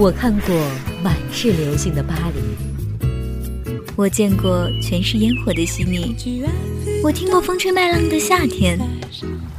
我看过满是流星的巴黎，我见过全是烟火的悉尼，我听过风吹麦浪的夏天。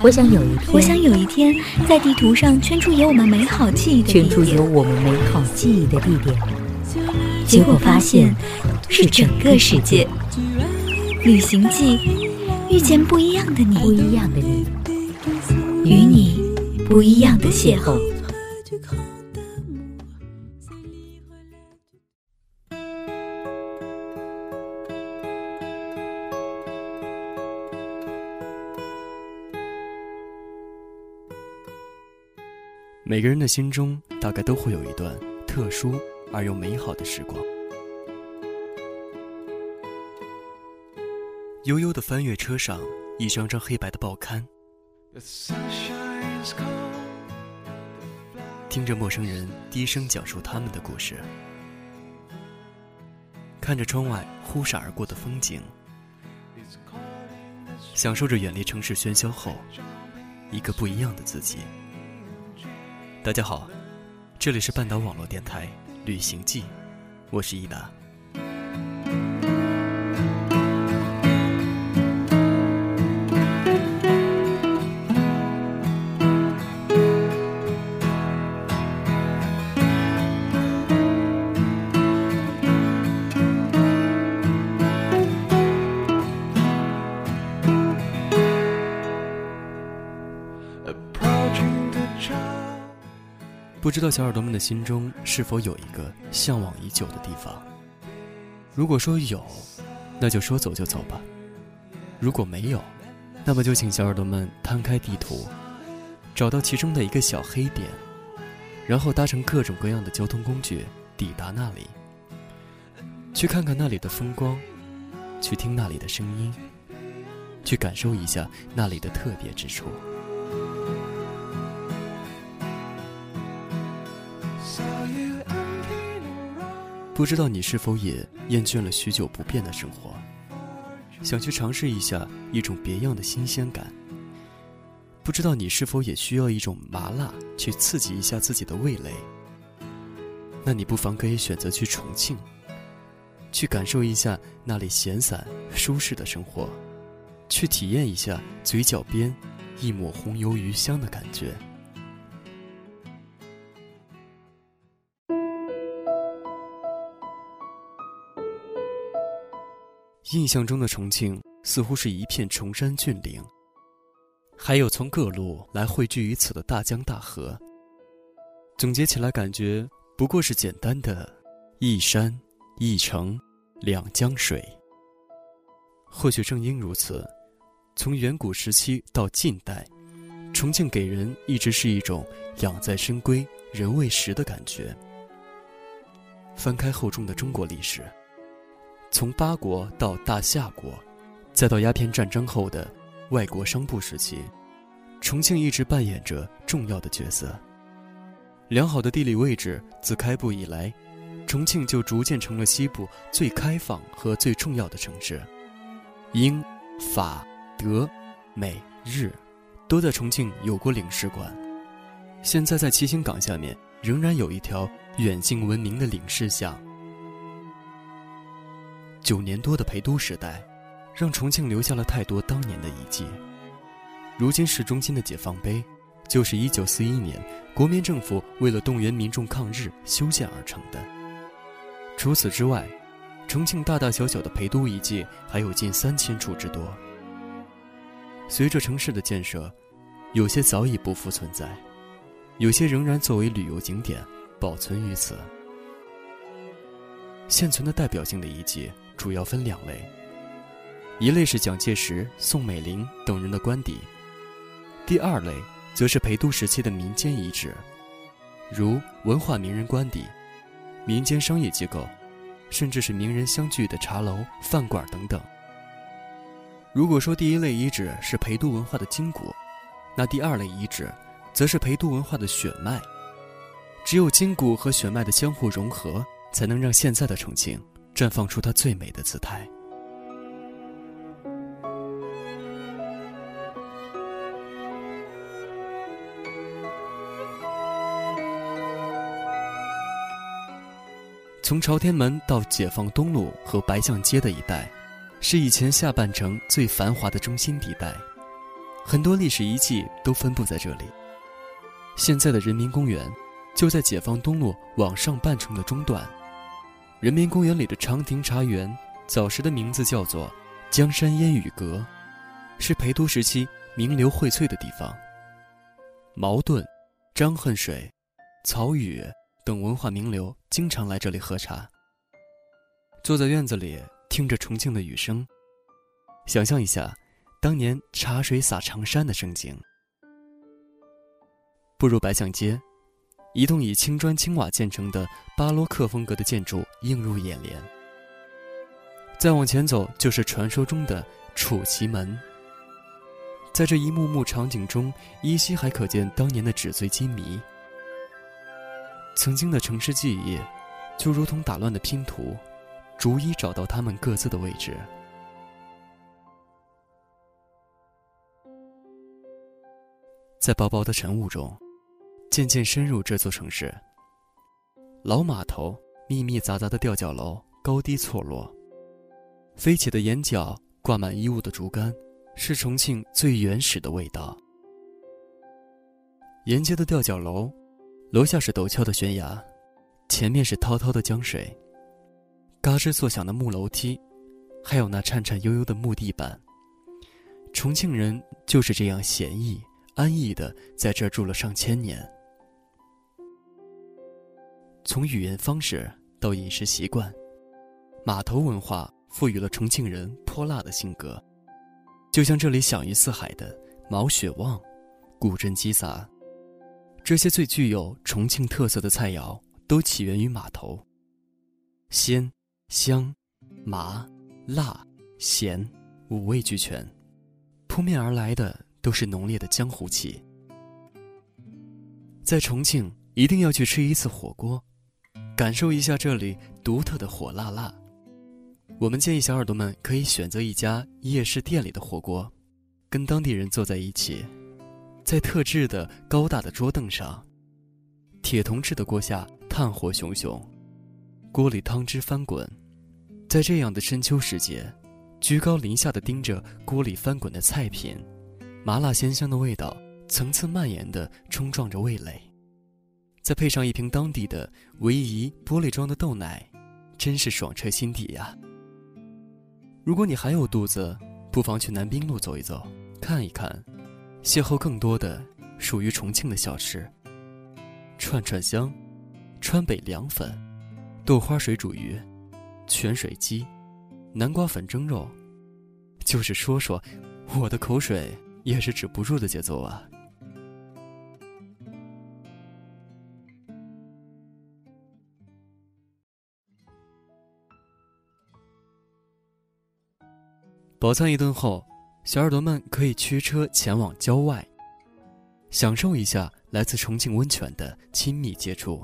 我想有一天，我想有一天，在地图上圈出有我们美好记忆的圈出有我们美好记忆的地点，结果发现是整个世界。旅行记，遇见不一样的你，不一样的你，与你不一样的邂逅。每个人的心中大概都会有一段特殊而又美好的时光。悠悠的翻阅车上一张张黑白的报刊，听着陌生人低声讲述他们的故事，看着窗外忽闪而过的风景，享受着远离城市喧嚣后一个不一样的自己。大家好，这里是半岛网络电台《旅行记》，我是伊达。不知道小耳朵们的心中是否有一个向往已久的地方？如果说有，那就说走就走吧；如果没有，那么就请小耳朵们摊开地图，找到其中的一个小黑点，然后搭乘各种各样的交通工具抵达那里，去看看那里的风光，去听那里的声音，去感受一下那里的特别之处。不知道你是否也厌倦了许久不变的生活，想去尝试一下一种别样的新鲜感？不知道你是否也需要一种麻辣去刺激一下自己的味蕾？那你不妨可以选择去重庆，去感受一下那里闲散舒适的生活，去体验一下嘴角边一抹红油鱼香的感觉。印象中的重庆似乎是一片崇山峻岭，还有从各路来汇聚于此的大江大河。总结起来，感觉不过是简单的一山一城两江水。或许正因如此，从远古时期到近代，重庆给人一直是一种养在深闺人未识的感觉。翻开厚重的中国历史。从八国到大夏国，再到鸦片战争后的外国商埠时期，重庆一直扮演着重要的角色。良好的地理位置，自开埠以来，重庆就逐渐成了西部最开放和最重要的城市。英、法、德、美、日，都在重庆有过领事馆。现在在七星岗下面，仍然有一条远近闻名的领事巷。九年多的陪都时代，让重庆留下了太多当年的遗迹。如今市中心的解放碑，就是1941年国民政府为了动员民众抗日修建而成的。除此之外，重庆大大小小的陪都遗迹还有近三千处之多。随着城市的建设，有些早已不复存在，有些仍然作为旅游景点保存于此。现存的代表性的遗迹。主要分两类，一类是蒋介石、宋美龄等人的官邸，第二类则是陪都时期的民间遗址，如文化名人官邸、民间商业机构，甚至是名人相聚的茶楼、饭馆等等。如果说第一类遗址是陪都文化的筋骨，那第二类遗址则是陪都文化的血脉。只有筋骨和血脉的相互融合，才能让现在的重庆。绽放出它最美的姿态。从朝天门到解放东路和白象街的一带，是以前下半城最繁华的中心地带，很多历史遗迹都分布在这里。现在的人民公园，就在解放东路往上半程的中段。人民公园里的长亭茶园，早时的名字叫做江山烟雨阁，是陪都时期名流荟萃的地方。茅盾、张恨水、曹禺等文化名流经常来这里喝茶。坐在院子里，听着重庆的雨声，想象一下当年茶水洒长山的盛景。步入白象街。一栋以青砖青瓦建成的巴洛克风格的建筑映入眼帘。再往前走，就是传说中的楚奇门。在这一幕幕场景中，依稀还可见当年的纸醉金迷。曾经的城市记忆，就如同打乱的拼图，逐一找到他们各自的位置。在薄薄的晨雾中。渐渐深入这座城市。老码头、密密匝匝的吊脚楼高低错落，飞起的檐角挂满衣物的竹竿，是重庆最原始的味道。沿街的吊脚楼，楼下是陡峭的悬崖，前面是滔滔的江水，嘎吱作响的木楼梯，还有那颤颤悠悠的木地板。重庆人就是这样闲逸安逸的在这住了上千年。从语言方式到饮食习惯，码头文化赋予了重庆人泼辣的性格。就像这里享誉四海的毛血旺、古镇鸡杂，这些最具有重庆特色的菜肴都起源于码头。鲜、香、麻、辣、咸五味俱全，扑面而来的都是浓烈的江湖气。在重庆，一定要去吃一次火锅。感受一下这里独特的火辣辣。我们建议小耳朵们可以选择一家夜市店里的火锅，跟当地人坐在一起，在特制的高大的桌凳上，铁铜制的锅下炭火熊熊，锅里汤汁翻滚，在这样的深秋时节，居高临下的盯着锅里翻滚的菜品，麻辣鲜香的味道层次蔓延的冲撞着味蕾。再配上一瓶当地的唯一玻璃装的豆奶，真是爽彻心底呀！如果你还有肚子，不妨去南滨路走一走，看一看，邂逅更多的属于重庆的小吃：串串香、川北凉粉、豆花水煮鱼、泉水鸡、南瓜粉蒸肉。就是说说，我的口水也是止不住的节奏啊！饱餐一顿后，小耳朵们可以驱车前往郊外，享受一下来自重庆温泉的亲密接触。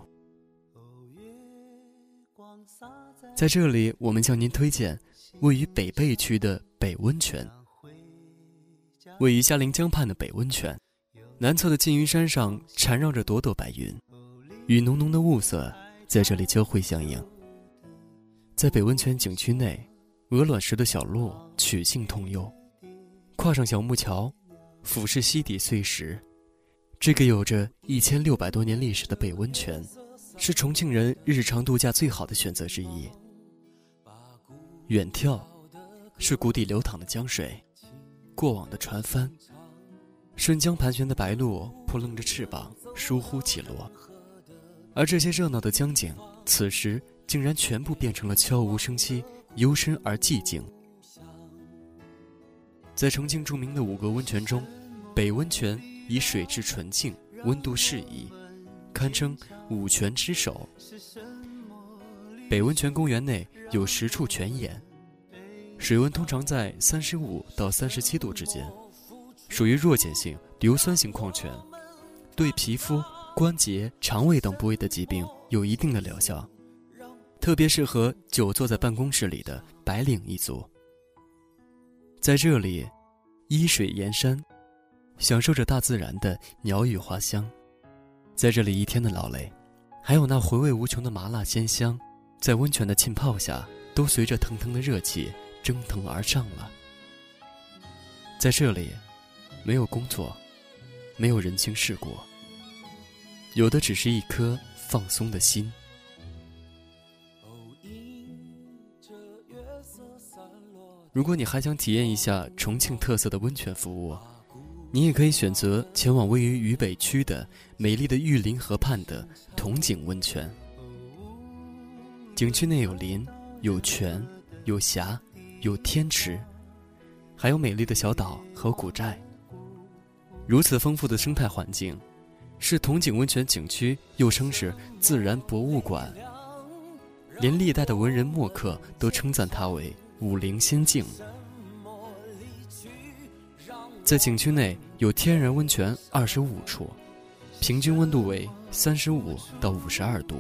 在这里，我们向您推荐位于北碚区的北温泉。位于嘉陵江畔的北温泉，南侧的缙云山上缠绕着朵朵白云，与浓浓的雾色在这里交汇相映。在北温泉景区内。鹅卵石的小路，曲径通幽，跨上小木桥，俯视溪底碎石。这个有着一千六百多年历史的北温泉，是重庆人日常度假最好的选择之一。远眺，是谷底流淌的江水，过往的船帆，顺江盘旋的白鹭扑棱着翅膀，疏忽起落。而这些热闹的江景，此时竟然全部变成了悄无声息。幽深而寂静。在重庆著名的五个温泉中，北温泉以水质纯净、温度适宜，堪称五泉之首。北温泉公园内有十处泉眼，水温通常在三十五到三十七度之间，属于弱碱性硫酸性矿泉，对皮肤、关节、肠胃等部位的疾病有一定的疗效。特别适合久坐在办公室里的白领一族。在这里，依水沿山，享受着大自然的鸟语花香。在这里一天的劳累，还有那回味无穷的麻辣鲜香，在温泉的浸泡下，都随着腾腾的热气蒸腾而上了。在这里，没有工作，没有人情世故，有的只是一颗放松的心。如果你还想体验一下重庆特色的温泉服务，你也可以选择前往位于渝北区的美丽的玉林河畔的铜井温泉。景区内有林、有泉、有峡、有天池，还有美丽的小岛和古寨。如此丰富的生态环境，是铜井温泉景区又称是自然博物馆。连历代的文人墨客都称赞它为武陵仙境。在景区内有天然温泉二十五处，平均温度为三十五到五十二度。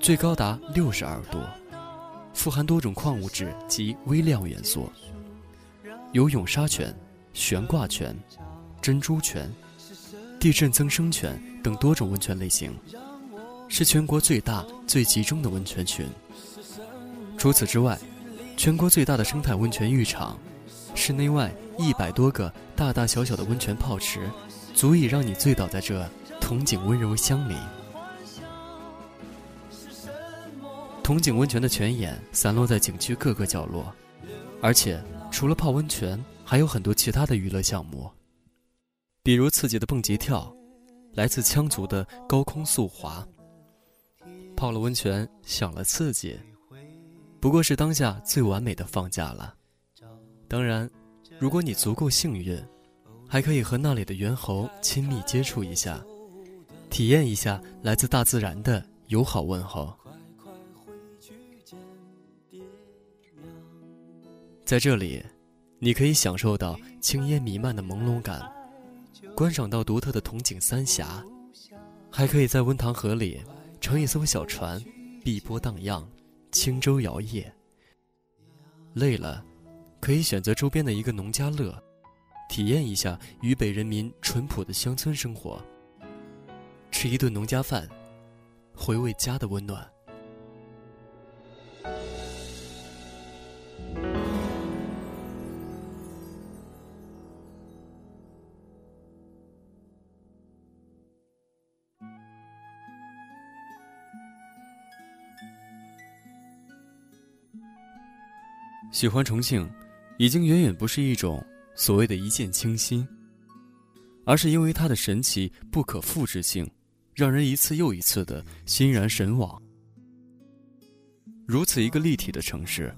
最高达六十二度，富含多种矿物质及微量元素。有涌沙泉、悬挂泉、珍珠泉、地震增生泉等多种温泉类型，是全国最大、最集中的温泉群。除此之外，全国最大的生态温泉浴场，室内外一百多个大大小小的温泉泡池，足以让你醉倒在这铜井温柔乡里。铜井温泉的泉眼散落在景区各个角落，而且除了泡温泉，还有很多其他的娱乐项目，比如刺激的蹦极跳，来自羌族的高空速滑。泡了温泉，享了刺激，不过是当下最完美的放假了。当然，如果你足够幸运，还可以和那里的猿猴亲密接触一下，体验一下来自大自然的友好问候。在这里，你可以享受到青烟弥漫的朦胧感，观赏到独特的铜井三峡，还可以在温塘河里乘一艘小船，碧波荡漾，轻舟摇曳。累了，可以选择周边的一个农家乐，体验一下渝北人民淳朴的乡村生活，吃一顿农家饭，回味家的温暖。喜欢重庆，已经远远不是一种所谓的一见倾心，而是因为它的神奇不可复制性，让人一次又一次的心然神往。如此一个立体的城市，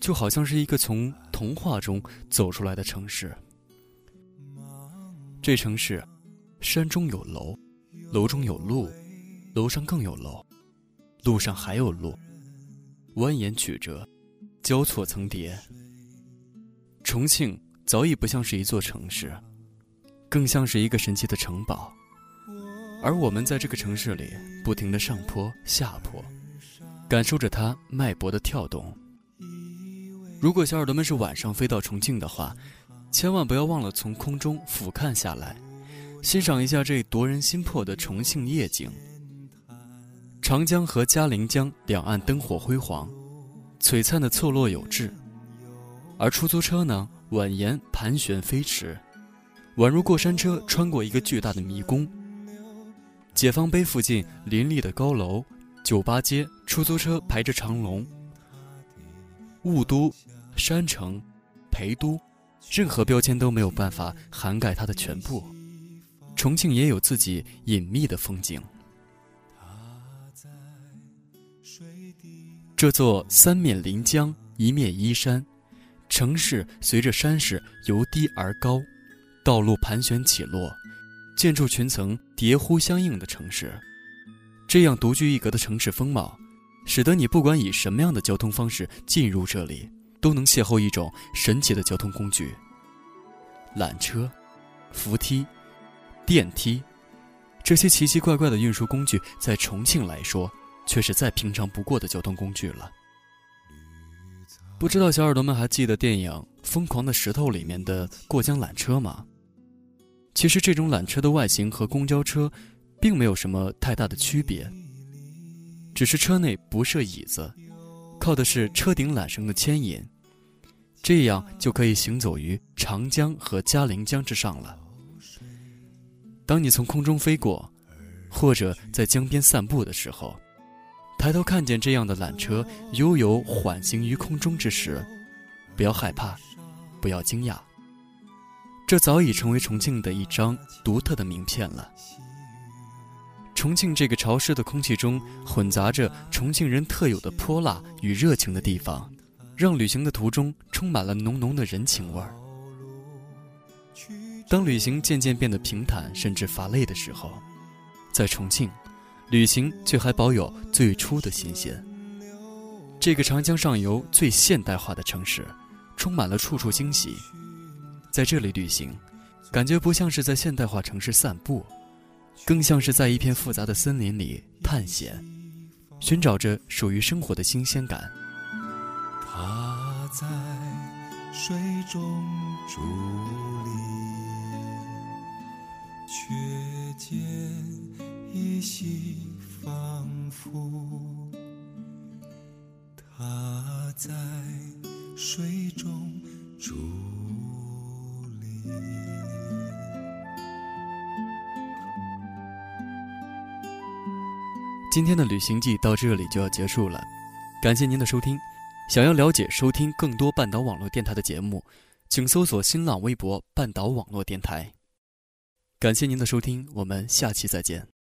就好像是一个从童话中走出来的城市。这城市，山中有楼，楼中有路，楼上更有楼，路上还有路，蜿蜒曲折。交错层叠，重庆早已不像是一座城市，更像是一个神奇的城堡。而我们在这个城市里，不停的上坡下坡，感受着它脉搏的跳动。如果小耳朵们是晚上飞到重庆的话，千万不要忘了从空中俯瞰下来，欣赏一下这夺人心魄的重庆夜景。长江和嘉陵江两岸灯火辉煌。璀璨的错落有致，而出租车呢，蜿蜒盘旋飞驰，宛如过山车穿过一个巨大的迷宫。解放碑附近林立的高楼、酒吧街、出租车排着长龙。雾都、山城、陪都，任何标签都没有办法涵盖它的全部。重庆也有自己隐秘的风景。这座三面临江，一面依山，城市随着山势由低而高，道路盘旋起落，建筑群层叠呼相应的城市，这样独具一格的城市风貌，使得你不管以什么样的交通方式进入这里，都能邂逅一种神奇的交通工具——缆车、扶梯、电梯，这些奇奇怪怪的运输工具，在重庆来说。却是再平常不过的交通工具了。不知道小耳朵们还记得电影《疯狂的石头》里面的过江缆车吗？其实这种缆车的外形和公交车，并没有什么太大的区别。只是车内不设椅子，靠的是车顶缆绳的牵引，这样就可以行走于长江和嘉陵江之上了。当你从空中飞过，或者在江边散步的时候，抬头看见这样的缆车悠游缓行于空中之时，不要害怕，不要惊讶。这早已成为重庆的一张独特的名片了。重庆这个潮湿的空气中混杂着重庆人特有的泼辣与热情的地方，让旅行的途中充满了浓浓的人情味儿。当旅行渐渐变得平坦甚至乏累的时候，在重庆，旅行却还保有最初的新鲜。这个长江上游最现代化的城市，充满了处处惊喜。在这里旅行，感觉不像是在现代化城市散步，更像是在一片复杂的森林里探险，寻找着属于生活的新鲜感。他在水中伫立，却见依稀仿佛。他在水中伫。今天的旅行记到这里就要结束了，感谢您的收听。想要了解收听更多半岛网络电台的节目，请搜索新浪微博“半岛网络电台”。感谢您的收听，我们下期再见。